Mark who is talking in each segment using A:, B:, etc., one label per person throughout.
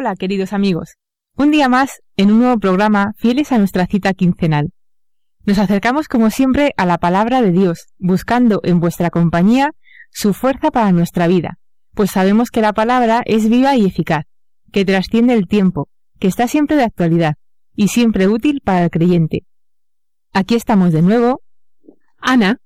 A: Hola, queridos amigos. Un día más en un nuevo programa fieles a nuestra cita quincenal. Nos acercamos como siempre a la palabra de Dios, buscando en vuestra compañía su fuerza para nuestra vida, pues sabemos que la palabra es viva y eficaz, que trasciende el tiempo, que está siempre de actualidad y siempre útil para el creyente. Aquí estamos de nuevo, Ana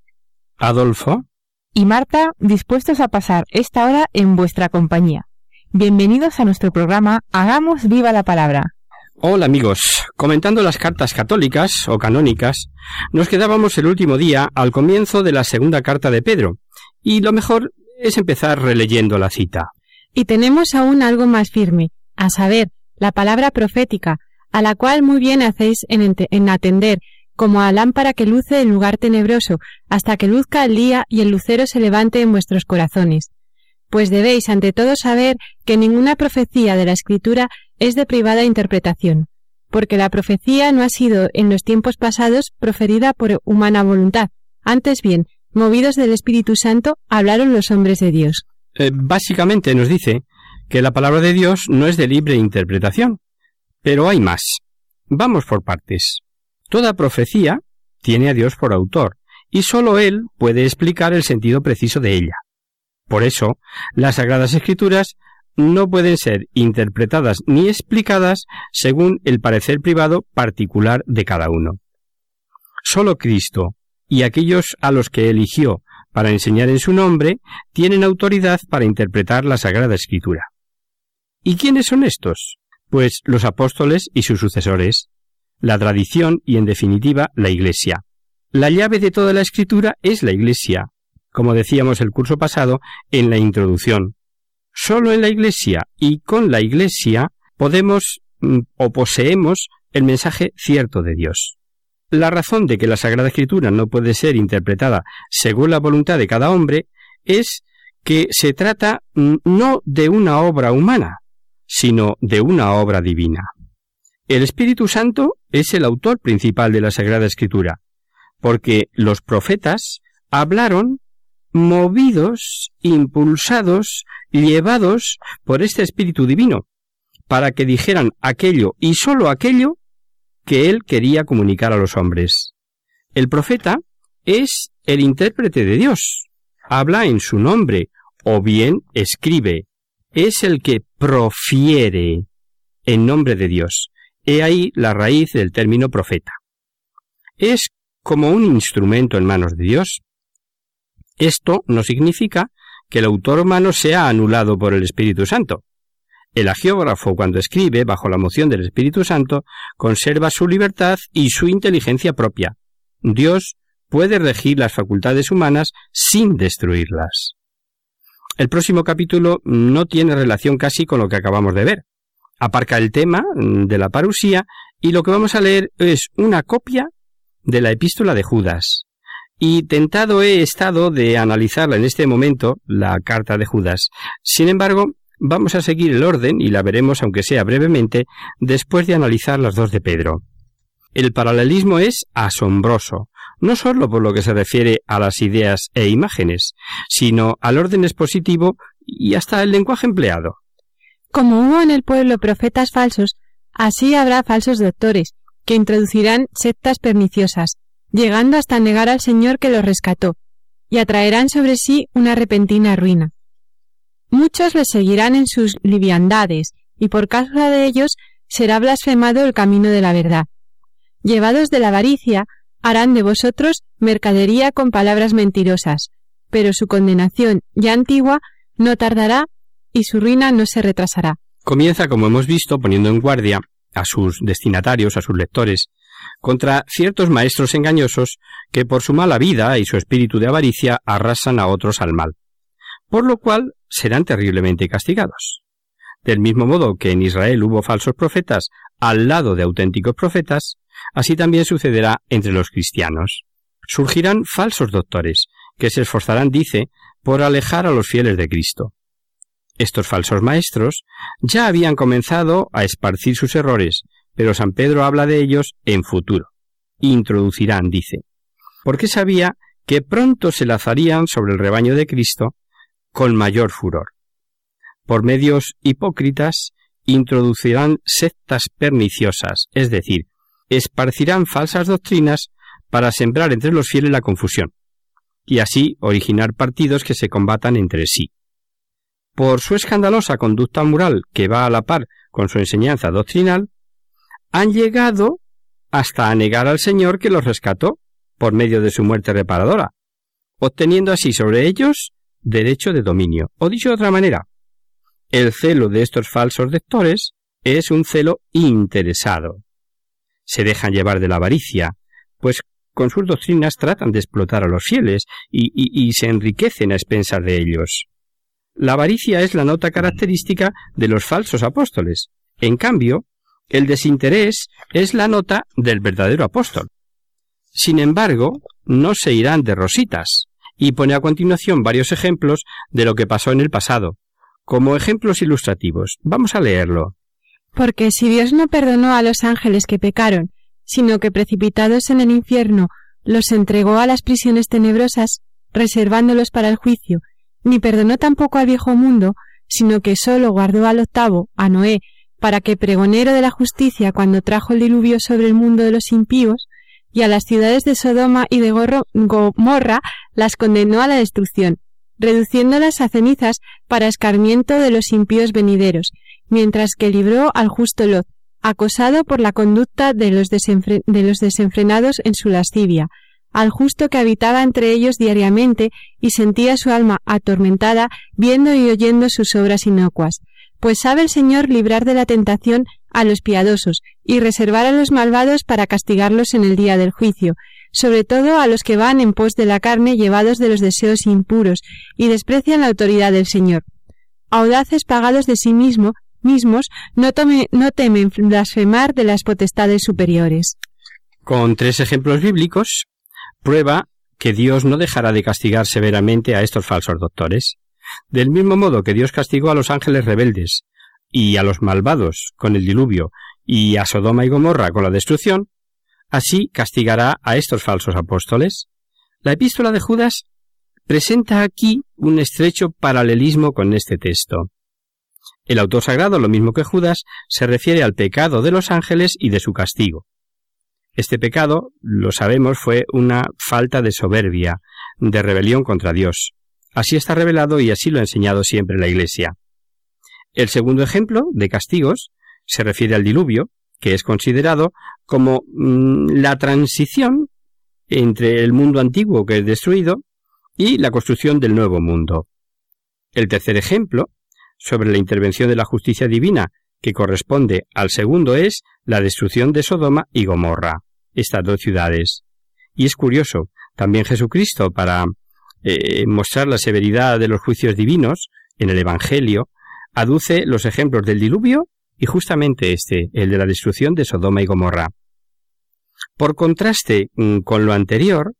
B: Adolfo,
A: y Marta dispuestos a pasar esta hora en vuestra compañía. Bienvenidos a nuestro programa Hagamos viva la palabra.
B: hola amigos. Comentando las cartas católicas o canónicas, nos quedábamos el último día al comienzo de la segunda carta de Pedro, y lo mejor es empezar releyendo la cita.
C: Y tenemos aún algo más firme, a saber, la palabra profética, a la cual muy bien hacéis en, atender, como a lámpara que luce en lugar tenebroso, hasta que luzca el día y el lucero se levante en vuestros corazones. Pues debéis ante todo saber que ninguna profecía de la Escritura es de privada interpretación, porque la profecía no ha sido en los tiempos pasados proferida por humana voluntad, antes bien, movidos del Espíritu Santo, hablaron los hombres de Dios.
B: Eh, básicamente nos dice que la palabra de Dios no es de libre interpretación, pero hay más. Vamos por partes. Toda profecía tiene a Dios por autor, y sólo Él puede explicar el sentido preciso de ella. Por eso, las Sagradas Escrituras no pueden ser interpretadas ni explicadas según el parecer privado particular de cada uno. Sólo Cristo y aquellos a los que eligió para enseñar en su nombre tienen autoridad para interpretar la Sagrada Escritura. ¿Y quiénes son estos? Pues los apóstoles y sus sucesores, la tradición y, en definitiva, la Iglesia. La llave de toda la Escritura es la Iglesia, como decíamos el curso pasado en la introducción. Solo en la Iglesia y con la Iglesia podemos mm, o poseemos el mensaje cierto de Dios. La razón de que la Sagrada Escritura no puede ser interpretada según la voluntad de cada hombre es que se trata mm, no de una obra humana, sino de una obra divina. El Espíritu Santo es el autor principal de la Sagrada Escritura, porque los profetas hablaron movidos, impulsados, llevados por este Espíritu Divino, para que dijeran aquello y sólo aquello que él quería comunicar a los hombres. El profeta es el intérprete de Dios, habla en su nombre, o bien escribe, es el que profiere en nombre de Dios. He ahí la raíz del término profeta. Es como un instrumento en manos de Dios. Esto no significa que el autor humano sea anulado por el Espíritu Santo. El agiógrafo, cuando escribe bajo la moción del Espíritu Santo, conserva su libertad y su inteligencia propia. Dios puede regir las facultades humanas sin destruirlas. El próximo capítulo no tiene relación casi con lo que acabamos de ver. Aparca el tema de la parusía y lo que vamos a leer es una copia de la epístola de Judas. Y tentado he estado de analizarla en este momento, la carta de Judas. Sin embargo, vamos a seguir el orden y la veremos, aunque sea brevemente, después de analizar las dos de Pedro. El paralelismo es asombroso, no sólo por lo que se refiere a las ideas e imágenes, sino al orden expositivo y hasta el lenguaje empleado.
C: Como hubo en el pueblo profetas falsos, así habrá falsos doctores, que introducirán sectas perniciosas, llegando hasta negar al Señor que los rescató, y atraerán sobre sí una repentina ruina. Muchos les seguirán en sus liviandades, y por causa de ellos será blasfemado el camino de la verdad. Llevados de la avaricia, harán de vosotros mercadería con palabras mentirosas, pero su condenación, ya antigua, no tardará y su ruina no se retrasará.
B: Comienza, como hemos visto, poniendo en guardia a sus destinatarios, a sus lectores, contra ciertos maestros engañosos que por su mala vida y su espíritu de avaricia arrasan a otros al mal, por lo cual serán terriblemente castigados. Del mismo modo que en Israel hubo falsos profetas al lado de auténticos profetas, así también sucederá entre los cristianos. Surgirán falsos doctores, que se esforzarán, dice, por alejar a los fieles de Cristo. Estos falsos maestros ya habían comenzado a esparcir sus errores, pero San Pedro habla de ellos en futuro. Introducirán, dice, porque sabía que pronto se lazarían sobre el rebaño de Cristo con mayor furor. Por medios hipócritas introducirán sectas perniciosas, es decir, esparcirán falsas doctrinas para sembrar entre los fieles la confusión, y así originar partidos que se combatan entre sí. Por su escandalosa conducta moral que va a la par con su enseñanza doctrinal, han llegado hasta a negar al Señor que los rescató por medio de su muerte reparadora, obteniendo así sobre ellos derecho de dominio. O dicho de otra manera, el celo de estos falsos lectores es un celo interesado. Se dejan llevar de la avaricia, pues con sus doctrinas tratan de explotar a los fieles y, y se enriquecen a expensas de ellos. La avaricia es la nota característica de los falsos apóstoles. En cambio, el desinterés es la nota del verdadero apóstol. Sin embargo, no se irán de rositas, y pone a continuación varios ejemplos de lo que pasó en el pasado, como ejemplos ilustrativos. Vamos a leerlo.
C: Porque si Dios no perdonó a los ángeles que pecaron, sino que precipitados en el infierno los entregó a las prisiones tenebrosas, reservándolos para el juicio, ni perdonó tampoco al viejo mundo, sino que sólo guardó al octavo, a Noé, para que pregonero de la justicia cuando trajo el diluvio sobre el mundo de los impíos, y a las ciudades de Sodoma y de Gomorra las condenó a la destrucción, reduciéndolas a cenizas para escarmiento de los impíos venideros, mientras que libró al justo Lot, acosado por la conducta de los, de los desenfrenados en su lascivia, al justo que habitaba entre ellos diariamente y sentía su alma atormentada viendo y oyendo sus obras inocuas. Pues sabe el Señor librar de la tentación a los piadosos y reservar a los malvados para castigarlos en el día del juicio, sobre todo a los que van en pos de la carne llevados de los deseos impuros y desprecian la autoridad del Señor. Audaces pagados de sí mismo, mismos no, no temen blasfemar de las potestades superiores.
B: Con tres ejemplos bíblicos prueba que Dios no dejará de castigar severamente a estos falsos doctores. Del mismo modo que Dios castigó a los ángeles rebeldes y a los malvados con el diluvio y a Sodoma y Gomorra con la destrucción, así castigará a estos falsos apóstoles. La epístola de Judas presenta aquí un estrecho paralelismo con este texto. El autor sagrado, lo mismo que Judas, se refiere al pecado de los ángeles y de su castigo. Este pecado, lo sabemos, fue una falta de soberbia, de rebelión contra Dios. Así está revelado y así lo ha enseñado siempre la Iglesia. El segundo ejemplo de castigos se refiere al diluvio, que es considerado como mm, la transición entre el mundo antiguo que es destruido y la construcción del nuevo mundo. El tercer ejemplo, sobre la intervención de la justicia divina que corresponde al segundo es la destrucción de Sodoma y Gomorra, estas dos ciudades. Y es curioso, también Jesucristo, para eh, mostrar la severidad de los juicios divinos en el Evangelio, aduce los ejemplos del diluvio y justamente este, el de la destrucción de Sodoma y Gomorra. Por contraste mm, con lo anterior,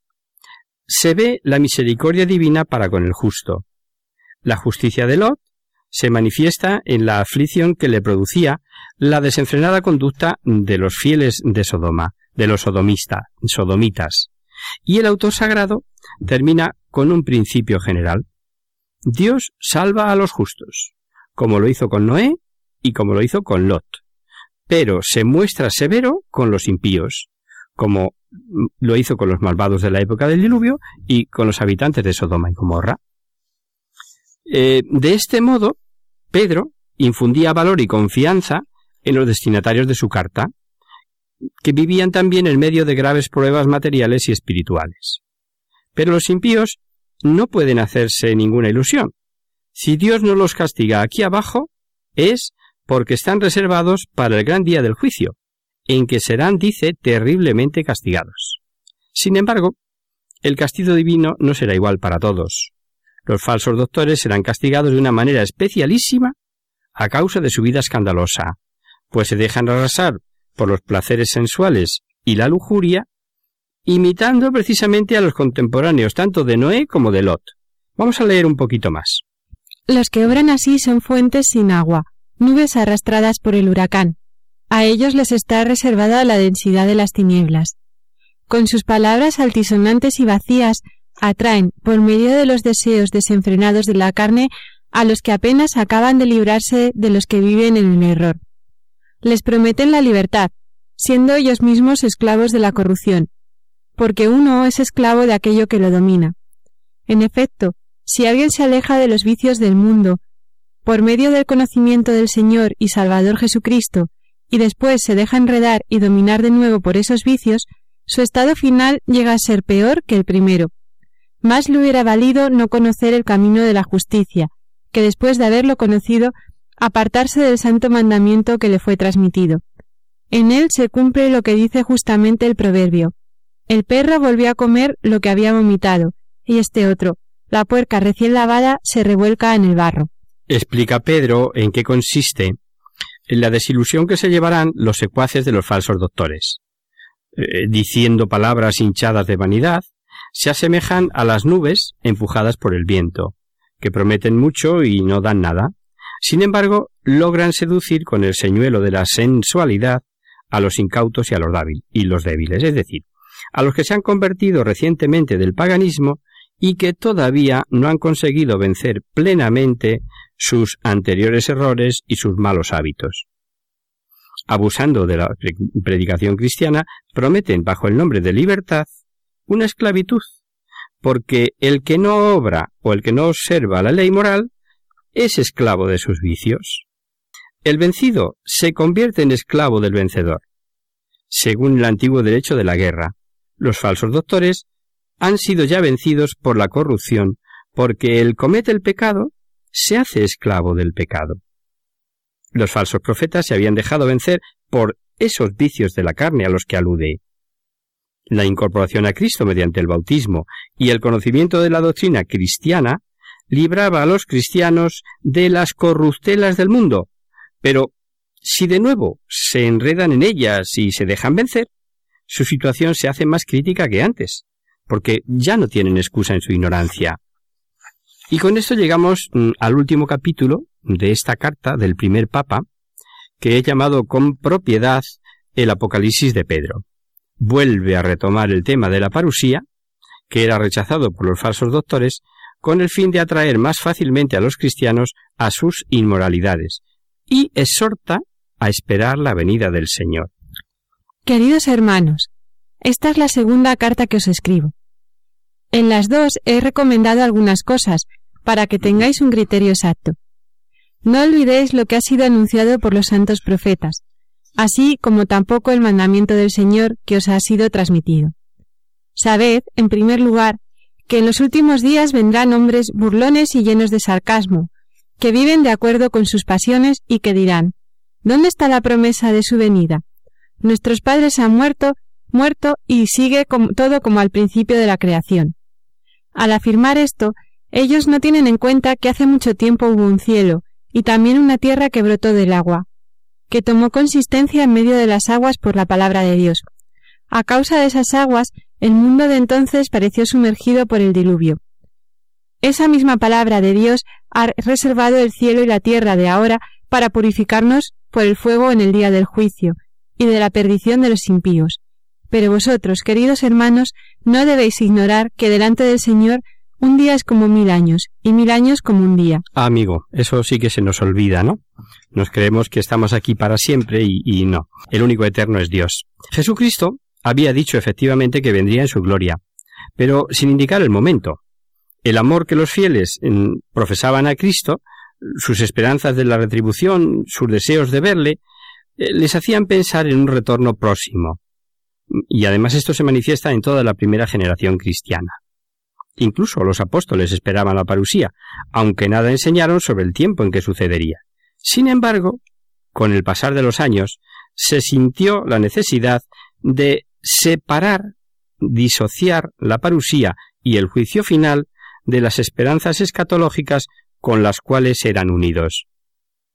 B: se ve la misericordia divina para con el justo. La justicia de Lot se manifiesta en la aflicción que le producía la desenfrenada conducta de los fieles de Sodoma, de los sodomistas, sodomitas. Y el autor sagrado termina con un principio general. Dios salva a los justos, como lo hizo con Noé y como lo hizo con Lot, pero se muestra severo con los impíos, como lo hizo con los malvados de la época del diluvio y con los habitantes de Sodoma y Gomorra. Eh, de este modo, Pedro infundía valor y confianza en los destinatarios de su carta, que vivían también en medio de graves pruebas materiales y espirituales. Pero los impíos no pueden hacerse ninguna ilusión. Si Dios no los castiga aquí abajo, es porque están reservados para el gran día del juicio, en que serán, dice, terriblemente castigados. Sin embargo, el castigo divino no será igual para todos. Los falsos doctores serán castigados de una manera especialísima a causa de su vida escandalosa, pues se dejan arrasar por los placeres sensuales y la lujuria, imitando precisamente a los contemporáneos tanto de Noé como de Lot. Vamos a leer un poquito más.
C: Los que obran así son fuentes sin agua, nubes arrastradas por el huracán. A ellos les está reservada la densidad de las tinieblas. Con sus palabras altisonantes y vacías, atraen, por medio de los deseos desenfrenados de la carne, a los que apenas acaban de librarse de los que viven en el error. Les prometen la libertad, siendo ellos mismos esclavos de la corrupción, porque uno es esclavo de aquello que lo domina. En efecto, si alguien se aleja de los vicios del mundo, por medio del conocimiento del Señor y Salvador Jesucristo, y después se deja enredar y dominar de nuevo por esos vicios, su estado final llega a ser peor que el primero. Más le hubiera valido no conocer el camino de la justicia, que después de haberlo conocido, apartarse del santo mandamiento que le fue transmitido. En él se cumple lo que dice justamente el proverbio. El perro volvió a comer lo que había vomitado, y este otro, la puerca recién lavada, se revuelca en el barro.
B: Explica Pedro en qué consiste en la desilusión que se llevarán los secuaces de los falsos doctores. Eh, diciendo palabras hinchadas de vanidad, se asemejan a las nubes empujadas por el viento, que prometen mucho y no dan nada. Sin embargo, logran seducir con el señuelo de la sensualidad a los incautos y a los, y los débiles, es decir, a los que se han convertido recientemente del paganismo y que todavía no han conseguido vencer plenamente sus anteriores errores y sus malos hábitos. Abusando de la predicación cristiana, prometen bajo el nombre de libertad una esclavitud, porque el que no obra o el que no observa la ley moral es esclavo de sus vicios. El vencido se convierte en esclavo del vencedor. Según el antiguo derecho de la guerra, los falsos doctores han sido ya vencidos por la corrupción, porque el comete el pecado se hace esclavo del pecado. Los falsos profetas se habían dejado vencer por esos vicios de la carne a los que alude. La incorporación a Cristo mediante el bautismo y el conocimiento de la doctrina cristiana libraba a los cristianos de las corruptelas del mundo. Pero si de nuevo se enredan en ellas y se dejan vencer, su situación se hace más crítica que antes, porque ya no tienen excusa en su ignorancia. Y con esto llegamos mm, al último capítulo de esta carta del primer papa, que he llamado con propiedad el Apocalipsis de Pedro. Vuelve a retomar el tema de la parusía, que era rechazado por los falsos doctores, con el fin de atraer más fácilmente a los cristianos a sus inmoralidades, y exhorta a esperar la venida del Señor.
C: Queridos hermanos, esta es la segunda carta que os escribo. En las dos he recomendado algunas cosas para que tengáis un criterio exacto. No olvidéis lo que ha sido anunciado por los santos profetas, así como tampoco el mandamiento del Señor que os ha sido transmitido. Sabed, en primer lugar, que en los últimos días vendrán hombres burlones y llenos de sarcasmo, que viven de acuerdo con sus pasiones y que dirán, ¿dónde está la promesa de su venida? Nuestros padres han muerto, muerto y sigue todo como al principio de la creación. Al afirmar esto, ellos no tienen en cuenta que hace mucho tiempo hubo un cielo y también una tierra que brotó del agua, que tomó consistencia en medio de las aguas por la palabra de Dios. A causa de esas aguas, el mundo de entonces pareció sumergido por el diluvio. Esa misma palabra de Dios ha reservado el cielo y la tierra de ahora para purificarnos por el fuego en el día del juicio y de la perdición de los impíos. Pero vosotros, queridos hermanos, no debéis ignorar que delante del Señor un día es como mil años y mil años como un día.
B: Ah, amigo, eso sí que se nos olvida, ¿no? Nos creemos que estamos aquí para siempre y, y no. El único eterno es Dios. Jesucristo había dicho efectivamente que vendría en su gloria, pero sin indicar el momento. El amor que los fieles profesaban a Cristo, sus esperanzas de la retribución, sus deseos de verle, eh, les hacían pensar en un retorno próximo. Y además esto se manifiesta en toda la primera generación cristiana. Incluso los apóstoles esperaban la parusía, aunque nada enseñaron sobre el tiempo en que sucedería. Sin embargo, con el pasar de los años, se sintió la necesidad de separar, disociar la parusía y el juicio final de las esperanzas escatológicas con las cuales eran unidos.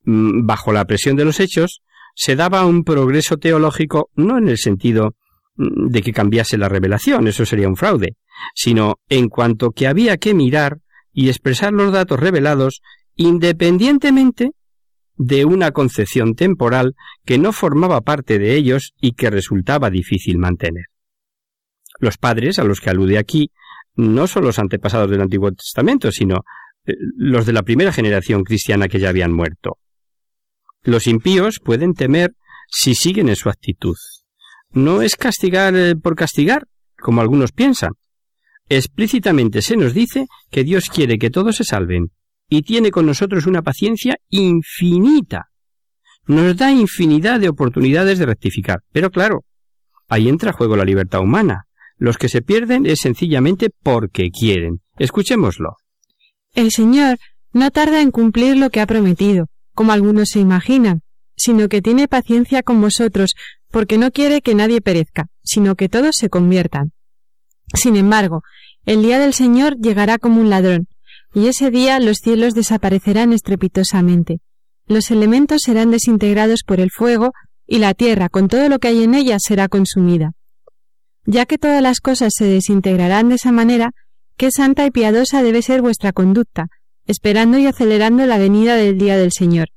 B: Mm, bajo la presión de los hechos, se daba un progreso teológico no en el sentido mm, de que cambiase la revelación, eso sería un fraude, sino en cuanto que había que mirar y expresar los datos revelados independientemente de una concepción temporal que no formaba parte de ellos y que resultaba difícil mantener. Los padres a los que alude aquí no son los antepasados del Antiguo Testamento, sino eh, los de la primera generación cristiana que ya habían muerto. Los impíos pueden temer si siguen en su actitud. No es castigar eh, por castigar, como algunos piensan. Explícitamente se nos dice que Dios quiere que todos se salven y tiene con nosotros una paciencia infinita. Nos da infinidad de oportunidades de rectificar. Pero claro, ahí entra a juego la libertad humana. Los que se pierden es sencillamente porque quieren. Escuchémoslo.
C: El Señor no tarda en cumplir lo que ha prometido, como algunos se imaginan, sino que tiene paciencia con vosotros, porque no quiere que nadie perezca, sino que todos se conviertan. Sin embargo, el día del Señor llegará como un ladrón, y ese día los cielos desaparecerán estrepitosamente. Los elementos serán desintegrados por el fuego, y la tierra, con todo lo que hay en ella, será consumida. Ya que todas las cosas se desintegrarán de esa manera, qué santa y piadosa debe ser vuestra conducta, esperando y acelerando la venida del día del Señor.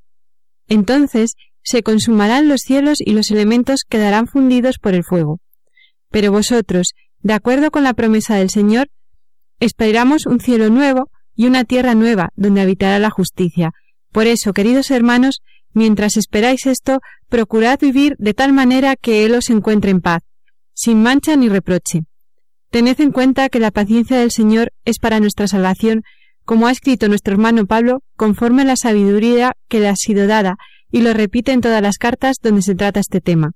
C: Entonces se consumarán los cielos y los elementos quedarán fundidos por el fuego. Pero vosotros, de acuerdo con la promesa del Señor, esperamos un cielo nuevo y una tierra nueva donde habitará la justicia. Por eso, queridos hermanos, mientras esperáis esto, procurad vivir de tal manera que Él os encuentre en paz, sin mancha ni reproche. Tened en cuenta que la paciencia del Señor es para nuestra salvación, como ha escrito nuestro hermano Pablo, conforme a la sabiduría que le ha sido dada, y lo repite en todas las cartas donde se trata este tema.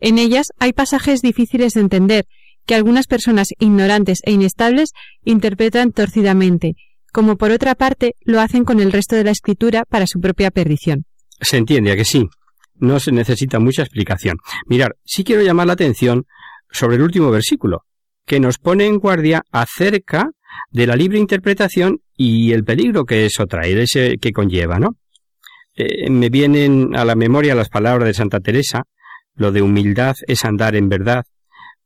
C: En ellas hay pasajes difíciles de entender, que algunas personas ignorantes e inestables interpretan torcidamente, como por otra parte lo hacen con el resto de la escritura para su propia perdición.
B: Se entiende a que sí. No se necesita mucha explicación. Mirar, sí quiero llamar la atención sobre el último versículo, que nos pone en guardia acerca de la libre interpretación y el peligro que eso trae, ese que conlleva, ¿no? Eh, me vienen a la memoria las palabras de Santa Teresa, lo de humildad es andar en verdad,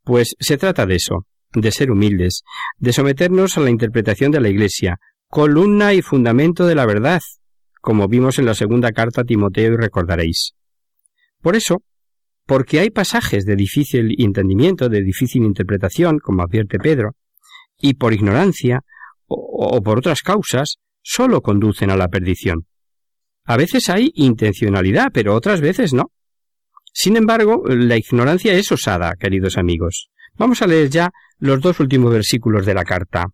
B: pues se trata de eso, de ser humildes, de someternos a la interpretación de la Iglesia, columna y fundamento de la verdad, como vimos en la segunda carta a Timoteo y recordaréis. Por eso, porque hay pasajes de difícil entendimiento, de difícil interpretación, como advierte Pedro, y por ignorancia o, por otras causas, sólo conducen a la perdición. A veces hay intencionalidad, pero otras veces no. Sin embargo, la ignorancia es osada, queridos amigos. Vamos a leer ya los dos últimos versículos de la carta.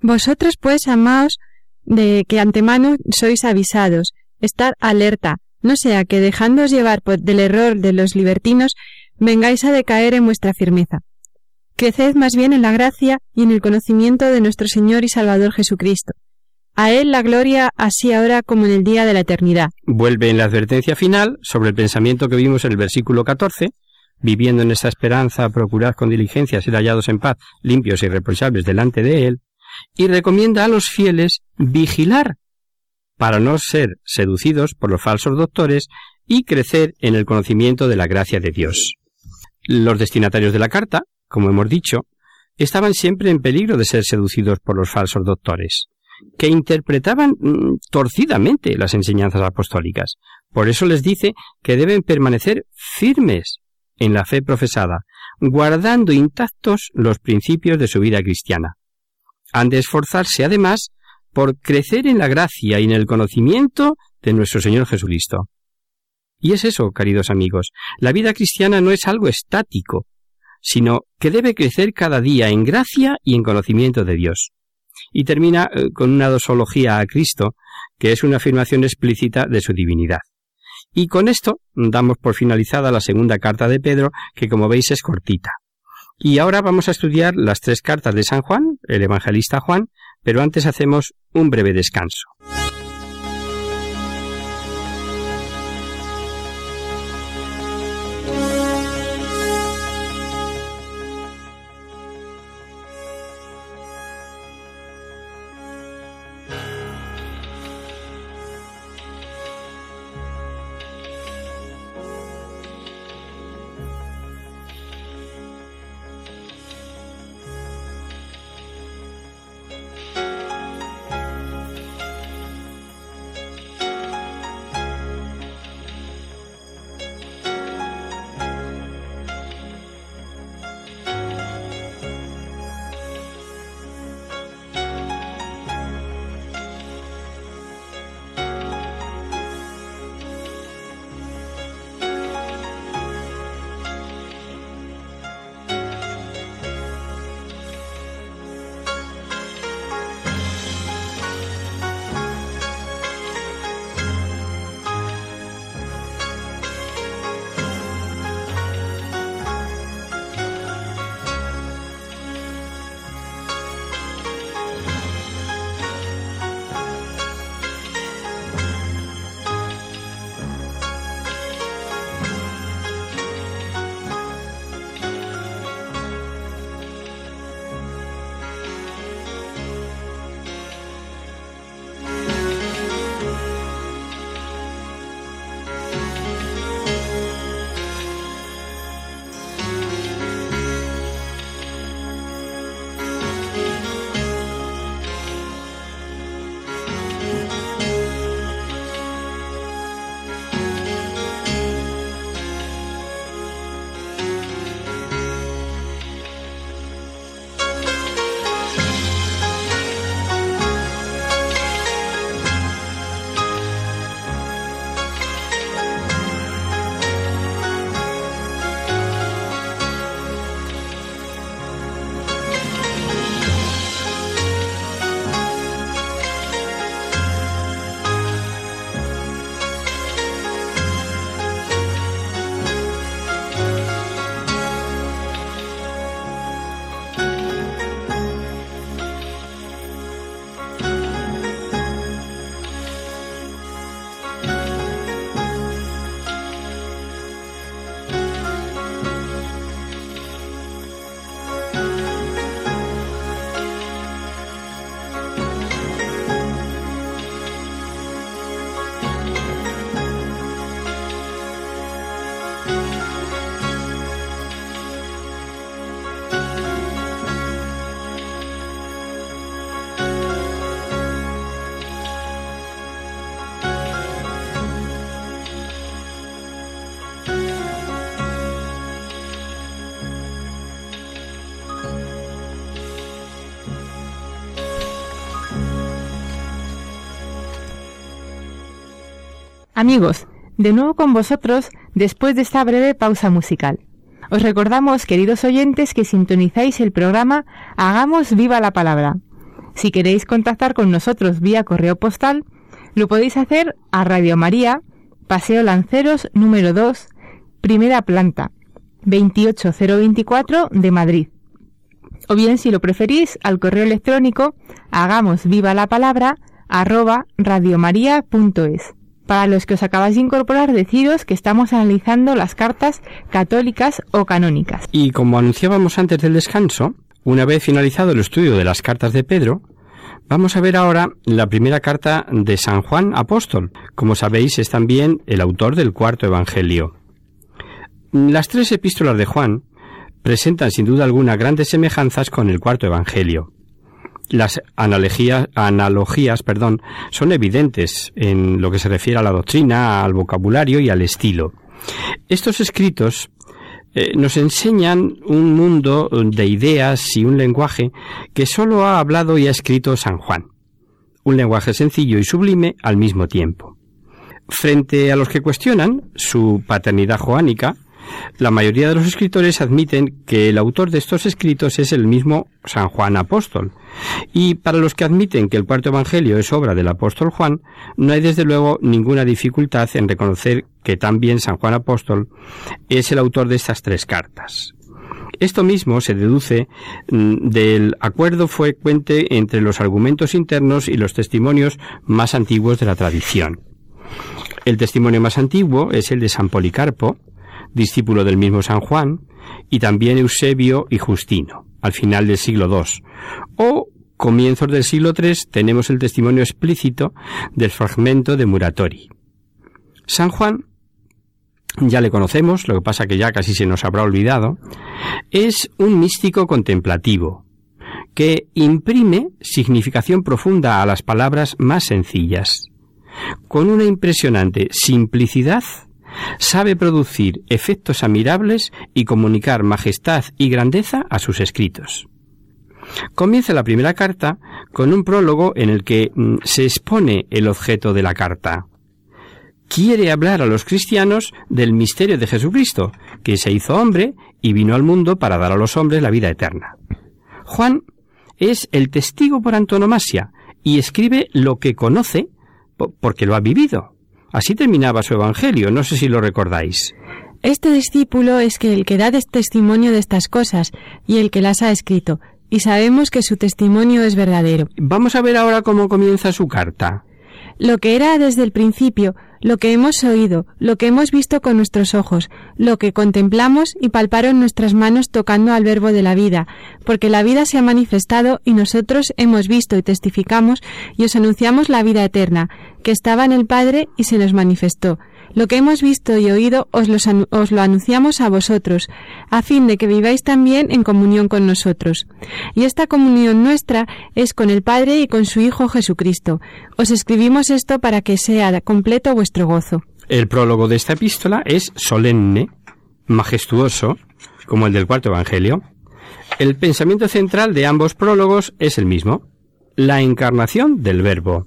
C: Vosotros pues, amaos, de que antemano sois avisados, estar alerta, no sea que dejándoos llevar por del error de los libertinos, vengáis a decaer en vuestra firmeza. Creced más bien en la gracia y en el conocimiento de nuestro Señor y Salvador Jesucristo. A Él la gloria así ahora como en el día de la eternidad.
B: Vuelve en la advertencia final sobre el pensamiento que vimos en el versículo 14, viviendo en esta esperanza, procurad con diligencia ser hallados en paz, limpios y irreprochables delante de Él, y recomienda a los fieles vigilar para no ser seducidos por los falsos doctores y crecer en el conocimiento de la gracia de Dios. Los destinatarios de la carta, como hemos dicho, estaban siempre en peligro de ser seducidos por los falsos doctores, que interpretaban mm, torcidamente las enseñanzas apostólicas. Por eso les dice que deben permanecer firmes en la fe profesada, guardando intactos los principios de su vida cristiana. Han de esforzarse además por crecer en la gracia y en el conocimiento de nuestro Señor Jesucristo. Y es eso, queridos amigos, la vida cristiana no es algo estático, sino que debe crecer cada día en gracia y en conocimiento de Dios. Y termina eh, con una dosología a Cristo, que es una afirmación explícita de su divinidad. Y con esto damos por finalizada la segunda carta de Pedro, que como veis es cortita. Y ahora vamos a estudiar las tres cartas de San Juan, el evangelista Juan, pero antes hacemos un breve descanso.
A: Amigos, de nuevo con vosotros después de esta breve pausa musical. Os recordamos, queridos oyentes, que sintonizáis el programa Hagamos viva la palabra. Si queréis contactar con nosotros vía correo postal, lo podéis hacer a Radio María, Paseo Lanceros número 2, primera planta, 28024 de Madrid. O bien, si lo preferís, al correo electrónico hagamos viva la palabra arroba radiomaria.es. Para los que os acabáis de incorporar, deciros que estamos analizando las cartas católicas o canónicas.
B: Y como anunciábamos antes del descanso, una vez finalizado el estudio de las cartas de Pedro, vamos a ver ahora la primera carta de San Juan Apóstol. Como sabéis, es también el autor del cuarto Evangelio. Las tres epístolas de Juan presentan sin duda alguna grandes semejanzas con el cuarto Evangelio las analogías, perdón, son evidentes en lo que se refiere a la doctrina, al vocabulario y al estilo. Estos escritos eh, nos enseñan un mundo de ideas y un lenguaje que sólo ha hablado y ha escrito San Juan. Un lenguaje sencillo y sublime al mismo tiempo. Frente a los que cuestionan su paternidad joánica, La mayoría de los escritores admiten que el autor de estos escritos es el mismo San Juan Apóstol. Y para los que admiten que el cuarto Evangelio es obra del apóstol Juan, no hay desde luego ninguna dificultad en reconocer que también San Juan Apóstol es el autor de estas tres cartas. Esto mismo se deduce mm, del acuerdo frecuente entre los argumentos internos y los testimonios más antiguos de la tradición. El testimonio más antiguo es el de San Policarpo, discípulo del mismo San Juan, y también Eusebio y Justino, al final del siglo II. O comienzos del siglo III tenemos el testimonio explícito del fragmento de Muratori. San Juan, ya le conocemos, lo que pasa que ya casi se nos habrá olvidado, es un místico contemplativo, que imprime significación profunda a las palabras más sencillas. Con una impresionante simplicidad, sabe producir efectos admirables y comunicar majestad y grandeza a sus escritos. Comienza la primera carta con un prólogo en el que mm, se expone el objeto de la carta. Quiere hablar a los cristianos del misterio de Jesucristo, que se hizo hombre y vino al mundo para dar a los hombres la vida eterna. Juan es el testigo por antonomasia y escribe lo que conoce porque lo ha vivido. Así terminaba su Evangelio, no sé si lo recordáis.
C: Este discípulo es que el que da testimonio de estas cosas y el que las ha escrito, y sabemos que su testimonio es verdadero.
B: Vamos a ver ahora cómo comienza su carta.
C: Lo que era desde el principio, lo que hemos oído, lo que hemos visto con nuestros ojos, lo que contemplamos y palparon nuestras manos tocando al verbo de la vida, porque la vida se ha manifestado y nosotros hemos visto y testificamos y os anunciamos la vida eterna, que estaba en el Padre y se nos manifestó. Lo que hemos visto y oído os, lo anunciamos a vosotros, a fin de que viváis también en comunión con nosotros. Y esta comunión nuestra es con el Padre y con su Hijo Jesucristo. Os escribimos esto para que sea completo vuestro gozo.
B: El prólogo de esta epístola es solemne, majestuoso, como el del cuarto Evangelio. El pensamiento central de ambos prólogos es el mismo, la encarnación del Verbo.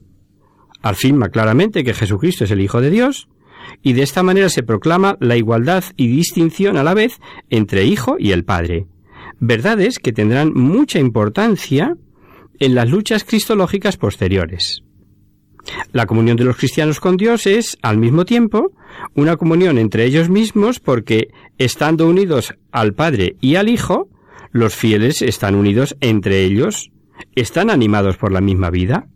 B: Afirma claramente que Jesucristo es el Hijo de Dios, y de esta manera se proclama la igualdad y distinción a la vez entre Hijo y el Padre. Verdades que tendrán mucha importancia en las luchas cristológicas posteriores. La comunión de los cristianos con Dios es, al mismo tiempo, una comunión entre ellos mismos porque, estando unidos al Padre y al Hijo, los fieles están unidos entre ellos, están animados por la misma vida.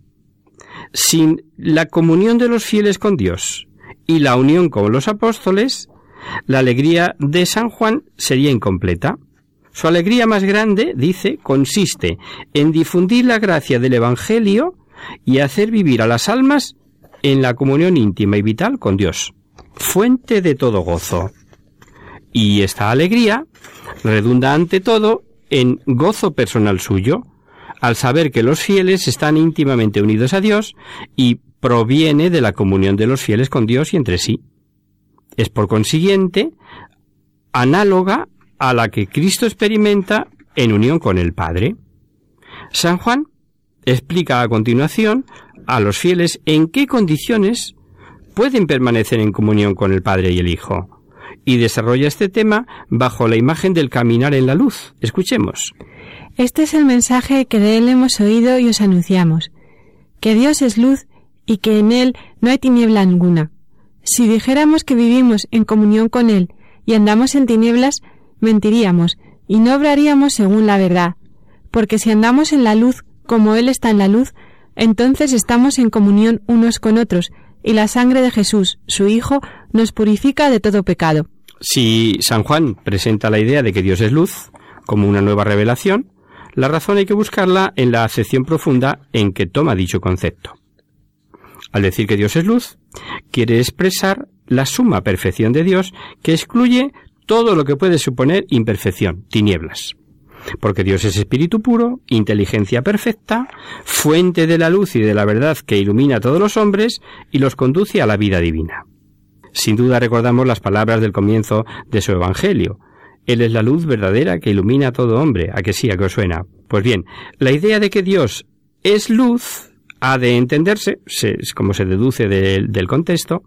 B: Sin la comunión de los fieles con Dios y la unión con los apóstoles, la alegría de San Juan sería incompleta. Su alegría más grande, dice, consiste en difundir la gracia del Evangelio y hacer vivir a las almas en la comunión íntima y vital con Dios, fuente de todo gozo. Y esta alegría redunda ante todo en gozo personal suyo, al saber que los fieles están íntimamente unidos a Dios y proviene de la comunión de los fieles con Dios y entre sí. Es por consiguiente análoga a la que Cristo experimenta en unión con el Padre. San Juan explica a continuación a los fieles en qué condiciones pueden permanecer en comunión con el Padre y el Hijo, y desarrolla este tema bajo la imagen del caminar en la luz. Escuchemos.
C: Este es el mensaje que de él hemos oído y os anunciamos, que Dios es luz y que en él no hay tiniebla ninguna. Si dijéramos que vivimos en comunión con él y andamos en tinieblas, mentiríamos y no obraríamos según la verdad, porque si andamos en la luz como Él está en la luz, entonces estamos en comunión unos con otros, y la sangre de Jesús, su Hijo, nos purifica de todo pecado.
B: Si San Juan presenta la idea de que Dios es luz como una nueva revelación, la razón hay que buscarla en la acepción profunda en que toma dicho concepto. Al decir que Dios es luz, quiere expresar la suma perfección de Dios que excluye todo lo que puede suponer imperfección, tinieblas porque Dios es espíritu puro, inteligencia perfecta, fuente de la luz y de la verdad que ilumina a todos los hombres y los conduce a la vida divina. Sin duda recordamos las palabras del comienzo de su Evangelio. Él es la luz verdadera que ilumina a todo hombre. ¿A que sí, a que os suena? Pues bien, la idea de que Dios es luz ha de entenderse, como se deduce del contexto,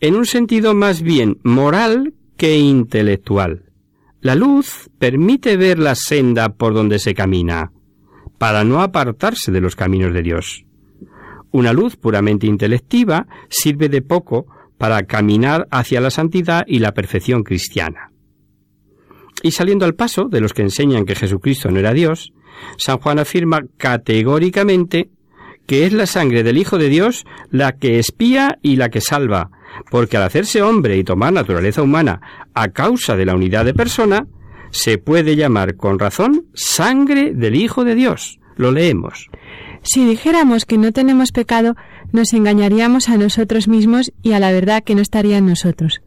B: en un sentido más bien moral que intelectual. La luz permite ver la senda por donde se camina, para no apartarse de los caminos de Dios. Una luz puramente intelectiva sirve de poco para caminar hacia la santidad y la perfección cristiana. Y saliendo al paso de los que enseñan que Jesucristo no era Dios, San Juan afirma categóricamente que es la sangre del Hijo de Dios la que espía y la que salva, porque al hacerse hombre y tomar naturaleza humana a causa de la unidad de persona, se puede llamar con razón sangre del Hijo de Dios. Lo leemos.
C: Si dijéramos que no tenemos pecado, nos engañaríamos a nosotros mismos y a la verdad que no estaría en nosotros.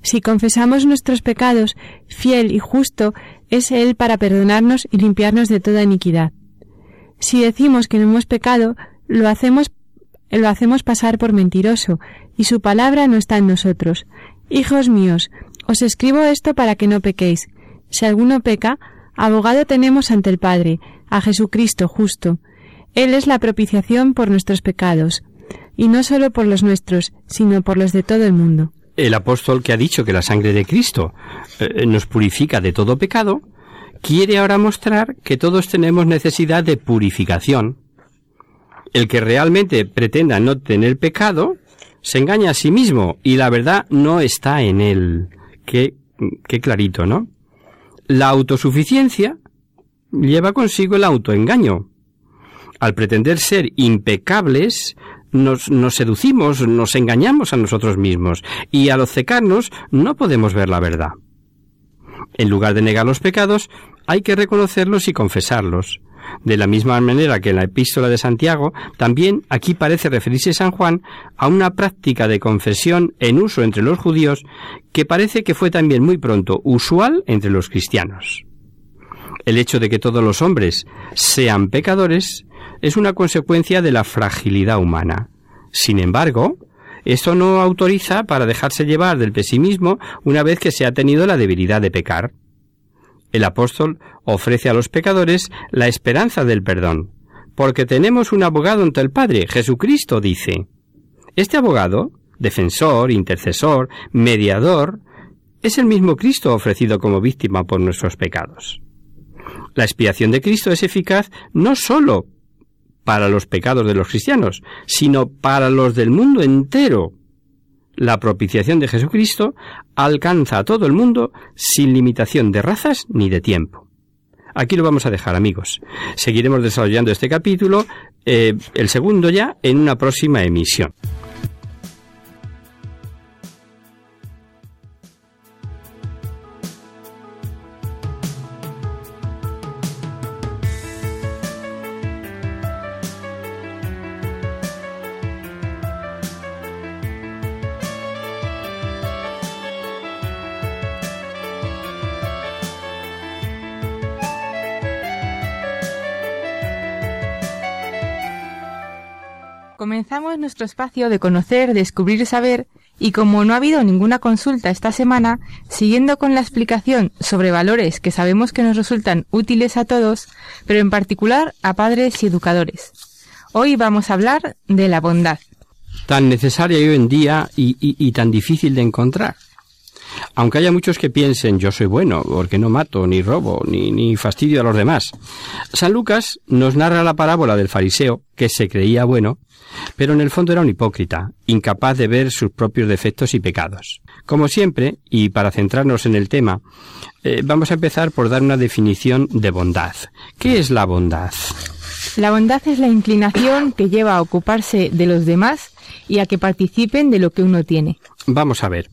C: Si confesamos nuestros pecados, fiel y justo es Él para perdonarnos y limpiarnos de toda iniquidad. Si decimos que no hemos pecado, lo hacemos, lo hacemos pasar por mentiroso, y su palabra no está en nosotros. Hijos míos, os escribo esto para que no pequéis. Si alguno peca, abogado tenemos ante el Padre, a Jesucristo justo. Él es la propiciación por nuestros pecados, y no solo por los nuestros, sino por los de todo el mundo.
B: El apóstol que ha dicho que la sangre de Cristo eh, nos purifica de todo pecado, quiere ahora mostrar que todos tenemos necesidad de purificación. El que realmente pretenda no tener pecado, se engaña a sí mismo y la verdad no está en él. Qué, qué clarito, ¿no? La autosuficiencia lleva consigo el autoengaño. Al pretender ser impecables, nos, nos, seducimos, nos engañamos a nosotros mismos, y al obcecarnos no podemos ver la verdad. En lugar de negar los pecados, hay que reconocerlos y confesarlos. De la misma manera que en la epístola de Santiago, también aquí parece referirse San Juan a una práctica de confesión en uso entre los judíos que parece que fue también muy pronto usual entre los cristianos. El hecho de que todos los hombres sean pecadores es una consecuencia de la fragilidad humana. Sin embargo, esto no autoriza para dejarse llevar del pesimismo una vez que se ha tenido la debilidad de pecar. El apóstol ofrece a los pecadores la esperanza del perdón, porque tenemos un abogado ante el Padre, Jesucristo dice. Este abogado, defensor, intercesor, mediador, es el mismo Cristo ofrecido como víctima por nuestros pecados. La expiación de Cristo es eficaz no sólo para los pecados de los cristianos, sino para los del mundo entero. La propiciación de Jesucristo alcanza a todo el mundo sin limitación de razas ni de tiempo. Aquí lo vamos a dejar, amigos. Seguiremos desarrollando este capítulo, eh, el segundo ya, en una próxima emisión.
A: Espacio de conocer, descubrir saber, y como no ha habido ninguna consulta esta semana, siguiendo con la explicación sobre valores que sabemos que nos resultan útiles a todos, pero en particular a padres y educadores. Hoy vamos a hablar de la bondad.
B: Tan necesaria hoy en día y, y, y tan difícil de encontrar. Aunque haya muchos que piensen yo soy bueno, porque no mato, ni robo, ni, ni fastidio a los demás. San Lucas nos narra la parábola del fariseo, que se creía bueno, pero en el fondo era un hipócrita, incapaz de ver sus propios defectos y pecados. Como siempre, y para centrarnos en el tema, eh, vamos a empezar por dar una definición de bondad. ¿Qué es la bondad?
A: La bondad es la inclinación que lleva a ocuparse de los demás y a que participen de lo que uno tiene.
B: Vamos a ver.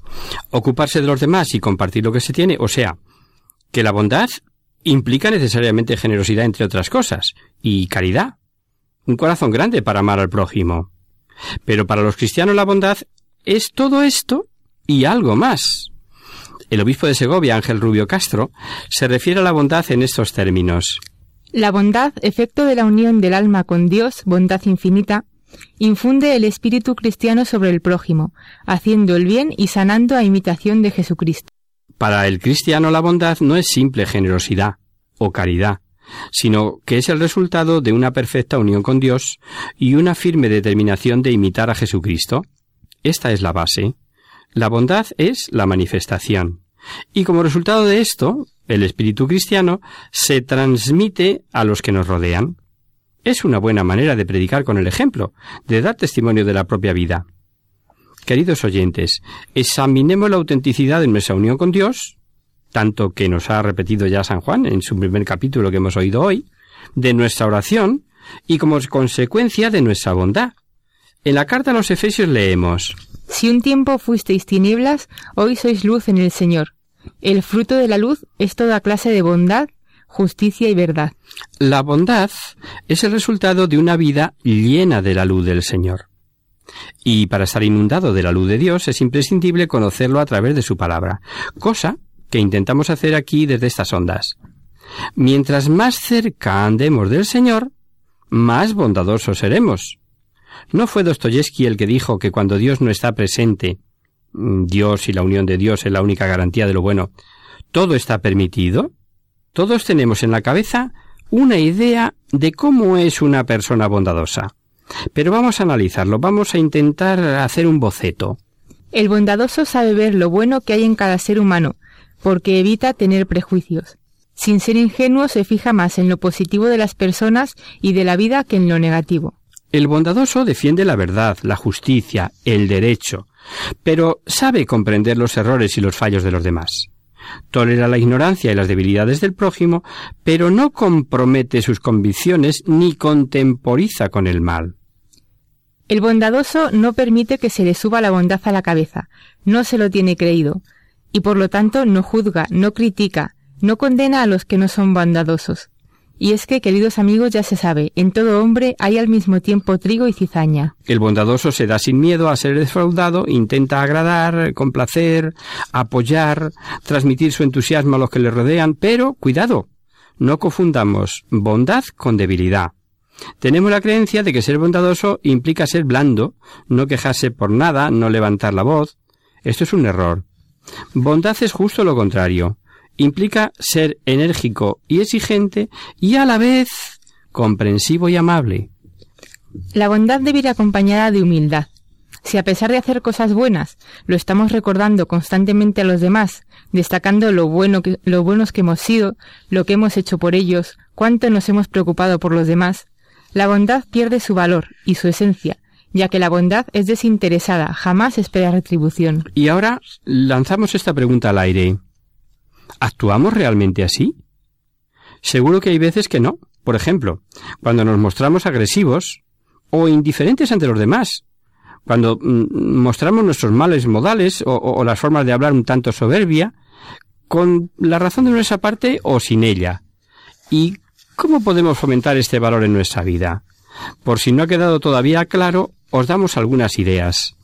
B: Ocuparse de los demás y compartir lo que se tiene, o sea, que la bondad implica necesariamente generosidad entre otras cosas y caridad. Un corazón grande para amar al prójimo. Pero para los cristianos la bondad es todo esto y algo más. El obispo de Segovia, Ángel Rubio Castro, se refiere a la bondad en estos términos.
A: La bondad, efecto de la unión del alma con Dios, bondad infinita, infunde el espíritu cristiano sobre el prójimo, haciendo el bien y sanando a imitación de Jesucristo.
B: Para el cristiano la bondad no es simple generosidad o caridad, sino que es el resultado de una perfecta unión con Dios y una firme determinación de imitar a Jesucristo. Esta es la base. La bondad es la manifestación. Y como resultado de esto, el espíritu cristiano se transmite a los que nos rodean. Es una buena manera de predicar con el ejemplo, de dar testimonio de la propia vida. Queridos oyentes, examinemos la autenticidad de nuestra unión con Dios, tanto que nos ha repetido ya San Juan en su primer capítulo que hemos oído hoy, de nuestra oración y como consecuencia de nuestra bondad. En la carta a los Efesios leemos
A: Si un tiempo fuisteis tinieblas, hoy sois luz en el Señor. El fruto de la luz es toda clase de bondad, justicia y verdad.
B: La bondad es el resultado de una vida llena de la luz del Señor. Y para estar inundado de la luz de Dios es imprescindible conocerlo a través de su palabra, cosa que intentamos hacer aquí desde estas ondas. Mientras más cerca andemos del Señor, más bondadosos seremos. ¿No fue Dostoyevsky el que dijo que cuando Dios no está presente, mm, Dios y la unión de Dios es la única garantía de lo bueno, todo está permitido? Todos tenemos en la cabeza una idea de cómo es una persona bondadosa. Pero vamos a analizarlo, vamos a intentar hacer un boceto.
A: El bondadoso sabe ver lo bueno que hay en cada ser humano, porque evita tener prejuicios. Sin ser ingenuo se fija más en lo positivo de las personas y de la vida que en lo negativo.
B: El bondadoso defiende la verdad, la justicia, el derecho, pero sabe comprender los errores y los fallos de los demás. Tolera la ignorancia y las debilidades del prójimo, pero no compromete sus convicciones ni contemporiza con el mal.
A: El bondadoso no permite que se le suba la bondad a la cabeza, no se lo tiene creído, y por lo tanto no juzga, no critica, no condena a los que no son bondadosos. Y es que, queridos amigos, ya se sabe, en todo hombre hay al mismo tiempo trigo y cizaña.
B: El bondadoso se da sin miedo a ser defraudado, intenta agradar, complacer, apoyar, transmitir su entusiasmo a los que le rodean, pero cuidado, no confundamos bondad con debilidad. Tenemos la creencia de que ser bondadoso implica ser blando, no quejarse por nada, no levantar la voz. Esto es un error. Bondad es justo lo contrario. Implica ser enérgico y exigente y a la vez comprensivo y amable.
A: La bondad debe ir acompañada de humildad. Si a pesar de hacer cosas buenas, lo estamos recordando constantemente a los demás, destacando lo bueno que, lo buenos que hemos sido, lo que hemos hecho por ellos, cuánto nos hemos preocupado por los demás, la bondad pierde su valor y su esencia, ya que la bondad es desinteresada, jamás espera retribución.
B: Y ahora lanzamos esta pregunta al aire. ¿Actuamos realmente así? Seguro que hay veces que no. Por ejemplo, cuando nos mostramos agresivos o indiferentes ante los demás, cuando mm, mostramos nuestros males modales o, o las formas de hablar un tanto soberbia, con la razón de nuestra parte o sin ella. ¿Y cómo podemos fomentar este valor en nuestra vida? Por si no ha quedado todavía claro, os damos algunas ideas.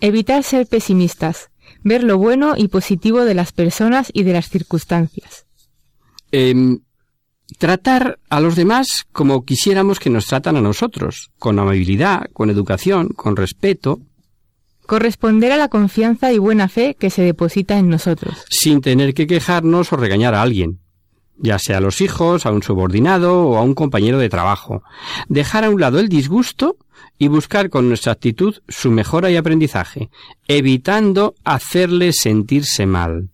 A: Evitar ser pesimistas, ver lo bueno y positivo de las personas y de las circunstancias.
B: Em, tratar a los demás como quisiéramos que nos tratan a nosotros, con amabilidad, con educación, con respeto,
A: Corresponder a la confianza y buena fe que se deposita en nosotros.
B: sin tener que quejarnos o regañar a alguien, ya sea a los hijos, a un subordinado o a un compañero de trabajo. Dejar a un lado el disgusto y buscar con nuestra actitud su mejora y aprendizaje, evitando hacerles sentirse mal.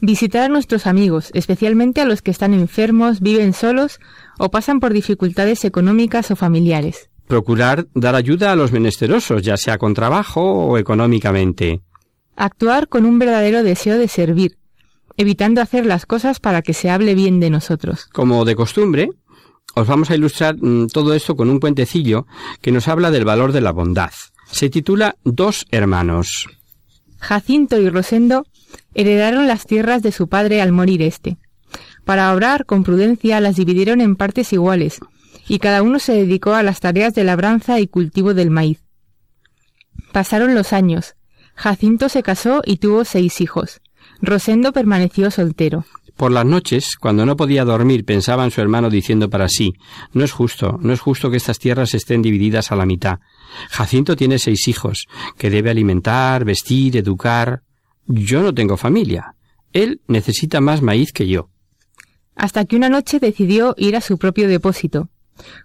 A: Visitar a nuestros amigos, especialmente a los que están enfermos, viven solos o pasan por dificultades económicas o familiares.
B: Procurar dar ayuda a los menesterosos, ya sea con trabajo o económicamente.
A: Actuar con un verdadero deseo de servir, evitando hacer las cosas para que se hable bien de nosotros.
B: Como de costumbre, os vamos a ilustrar mm, todo esto con un cuentecillo que nos habla del valor de la bondad. Se titula Dos hermanos.
A: Jacinto y Rosendo heredaron las tierras de su padre al morir éste. Para obrar con prudencia las dividieron en partes iguales, y cada uno se dedicó a las tareas de labranza y cultivo del maíz. Pasaron los años. Jacinto se casó y tuvo seis hijos. Rosendo permaneció soltero.
B: Por las noches, cuando no podía dormir, pensaba en su hermano diciendo para sí No es justo, no es justo que estas tierras estén divididas a la mitad. Jacinto tiene seis hijos, que debe alimentar, vestir, educar. Yo no tengo familia. Él necesita más maíz que yo.
A: hasta que una noche decidió ir a su propio depósito.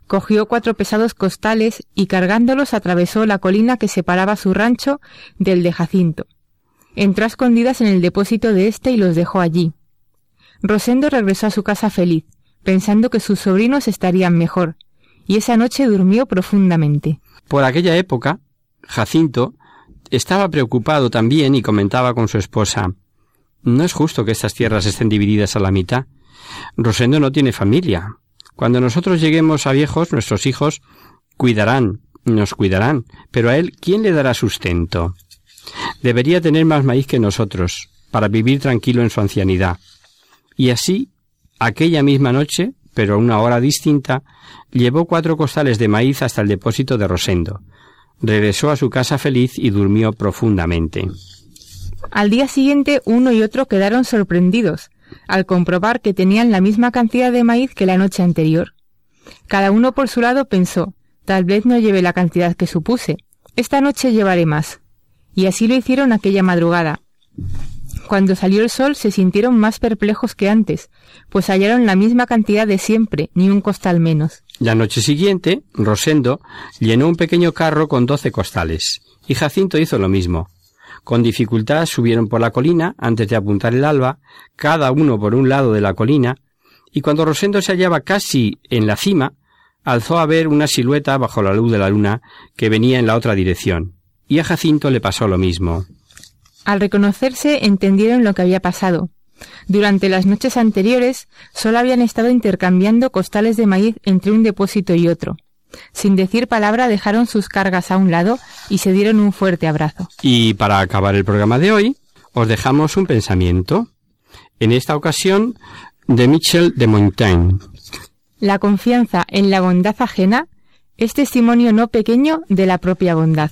A: Cogió cuatro pesados costales y cargándolos atravesó la colina que separaba su rancho del de Jacinto. Entró a escondidas en el depósito de éste y los dejó allí. Rosendo regresó a su casa feliz, pensando que sus sobrinos estarían mejor, y esa noche durmió profundamente.
B: Por aquella época, Jacinto estaba preocupado también y comentaba con su esposa No es justo que estas tierras estén divididas a la mitad. Rosendo no tiene familia. Cuando nosotros lleguemos a viejos, nuestros hijos cuidarán, nos cuidarán, pero a él, ¿quién le dará sustento? Debería tener más maíz que nosotros, para vivir tranquilo en su ancianidad. Y así, aquella misma noche, pero a una hora distinta, llevó cuatro costales de maíz hasta el depósito de Rosendo. Regresó a su casa feliz y durmió profundamente.
A: Al día siguiente uno y otro quedaron sorprendidos, al comprobar que tenían la misma cantidad de maíz que la noche anterior. Cada uno por su lado pensó, tal vez no lleve la cantidad que supuse, esta noche llevaré más. Y así lo hicieron aquella madrugada. Cuando salió el sol se sintieron más perplejos que antes, pues hallaron la misma cantidad de siempre, ni un costal menos.
B: La noche siguiente, Rosendo llenó un pequeño carro con doce costales, y Jacinto hizo lo mismo. Con dificultad subieron por la colina antes de apuntar el alba, cada uno por un lado de la colina, y cuando Rosendo se hallaba casi en la cima, alzó a ver una silueta bajo la luz de la luna que venía en la otra dirección, y a Jacinto le pasó lo mismo.
A: Al reconocerse entendieron lo que había pasado. Durante las noches anteriores solo habían estado intercambiando costales de maíz entre un depósito y otro. Sin decir palabra dejaron sus cargas a un lado y se dieron un fuerte abrazo.
B: Y para acabar el programa de hoy, os dejamos un pensamiento. En esta ocasión, de Michel de Montaigne.
A: La confianza en la bondad ajena es testimonio no pequeño de la propia bondad.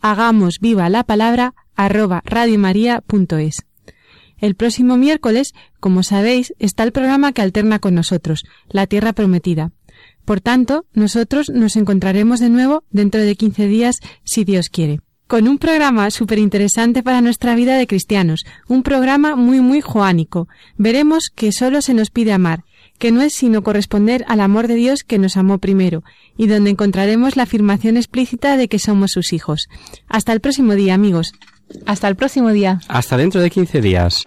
C: hagamos viva la palabra arroba radiomaria.es. El próximo miércoles, como sabéis, está el programa que alterna con nosotros, La Tierra Prometida. Por tanto, nosotros nos encontraremos de nuevo dentro de 15 días, si Dios quiere. Con un programa súper interesante para nuestra vida de cristianos, un programa muy muy joánico. Veremos que solo se nos pide amar, que no es sino corresponder al amor de Dios que nos amó primero, y donde encontraremos la afirmación explícita de que somos sus hijos. Hasta el próximo día, amigos.
A: Hasta el próximo día.
B: Hasta dentro de 15 días.